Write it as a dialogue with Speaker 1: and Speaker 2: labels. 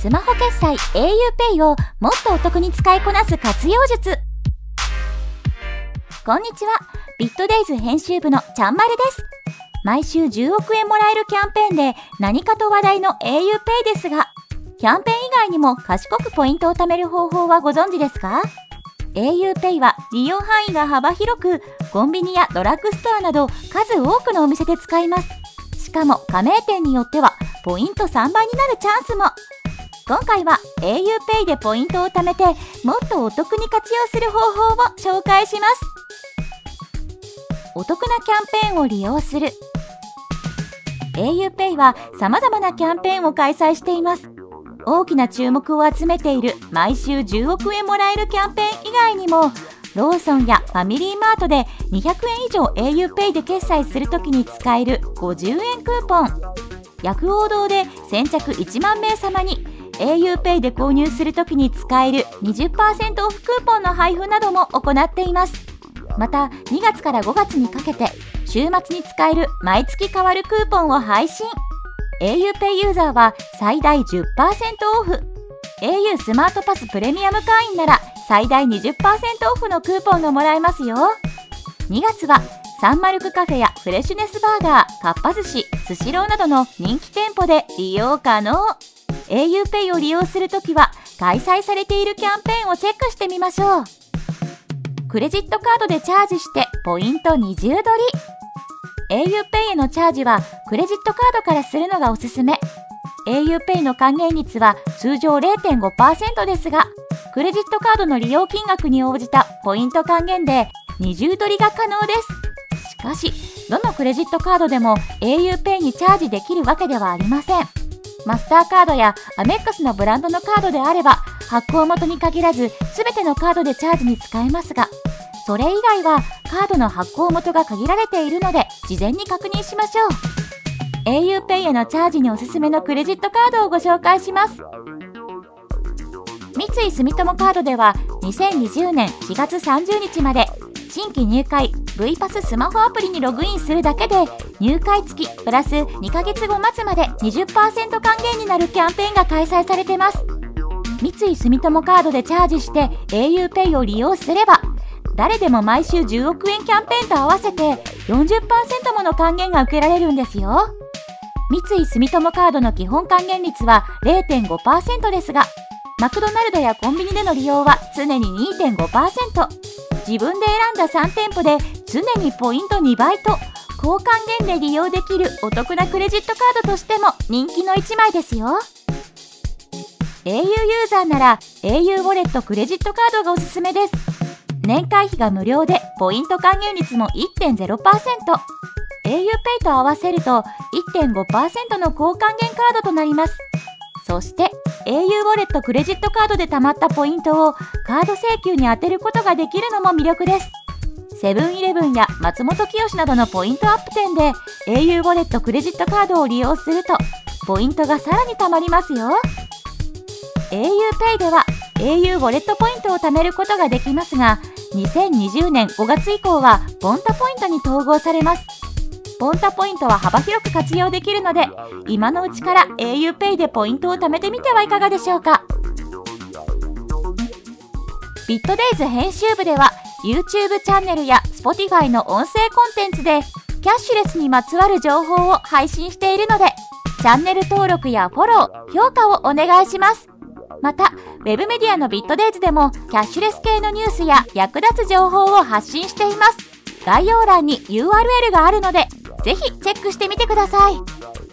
Speaker 1: スマホ決済 auPay をもっとお得に使いこなす活用術。こんにちは。ビットデイズ編集部のちゃんまるです。毎週10億円もらえるキャンペーンで何かと話題の auPay ですがキャンペーン以外にも賢くポイントを貯める方法はご存知ですか？auPay は利用範囲が幅広くコンビニやドラッグストアなど数多くのお店で使います。しかも加盟店によってはポイント3倍になるチャンスも。今回は auPay でポイントを貯めてもっとお得に活用する方法を紹介します。お得なキャンペーンを利用する。auPay は様々なキャンペーンを開催しています。大きな注目を集めている毎週10億円もらえるキャンペーン以外にもローソンやファミリーマートで200円以上 auPay で決済するときに使える50円クーポン。薬王堂で先着1万名様に auPay で購入するときに使える20%オフクーポンの配布なども行っています。また2月から5月にかけて週末に使える毎月変わるクーポンを配信。auPay ユーザーは最大10%オフ。au スマートパスプレミアム会員なら最大20%オフのクーポンがもらえますよ。2月はサンマルクカフェやフレッシュネスバーガーかっぱ寿司スシローなどの人気店舗で利用可能。auPay を利用するときは開催されているキャンペーンをチェックしてみましょう。クレジットカードでチャージしてポイント二重取り。auPay へのチャージはクレジットカードからするのがおすすめ。auPay の還元率は通常0.5%ですがクレジットカードの利用金額に応じたポイント還元で二重取りが可能です。しかしどのクレジットカードでも auPay にチャージできるわけではありません。マスターカードやアメックスのブランドのカードであれば発行元に限らず全てのカードでチャージに使えますがそれ以外はカードの発行元が限られているので事前に確認しましょう。auPay へのチャージにおすすめのクレジットカードをご紹介します。三井住友カードでは2020年4月30日まで新規入会 V パススマホアプリにログインするだけで入会付きプラス2ヶ月後末まで20%還元になるキャンペーンが開催されてます。三井住友カードでチャージして auPay を利用すれば誰でも毎週10億円キャンペーンと合わせて40%もの還元が受けられるんですよ。三井住友カードの基本還元率は0.5%ですがマクドナルドやコンビニでの利用は常に2.5%自分で選んだ3店舗で常にポイント2倍と高還元で利用できるお得なクレジットカードとしても人気の1枚ですよ。au ユーザーなら au ウォレットクレジットカードがおすすめです。年会費が無料でポイント還元率も 1.0%au Pay と合わせると1.5%の高還元カードとなります。そして au ウォレットクレジットカードで貯まったポイントをカード請求に充てることができるのも魅力です。セブンイレブンや松本清などのポイントアップ店で au ウォレットクレジットカードを利用するとポイントがさらに貯まりますよ。auPay では au ウォレットポイントを貯めることができますが2020年5月以降はポンタポイントに統合されます。ポンタポイントは幅広く活用できるので今のうちから auPay でポイントを貯めてみてはいかがでしょうかビットデイズ編集部では YouTube チャンネルや Spotify の音声コンテンツでキャッシュレスにまつわる情報を配信しているのでチャンネル登録やフォロー、評価をお願いします。また、ウェブメディアのビットデイズでもキャッシュレス系のニュースや役立つ情報を発信しています。概要欄に URL があるので、ぜひチェックしてみてください。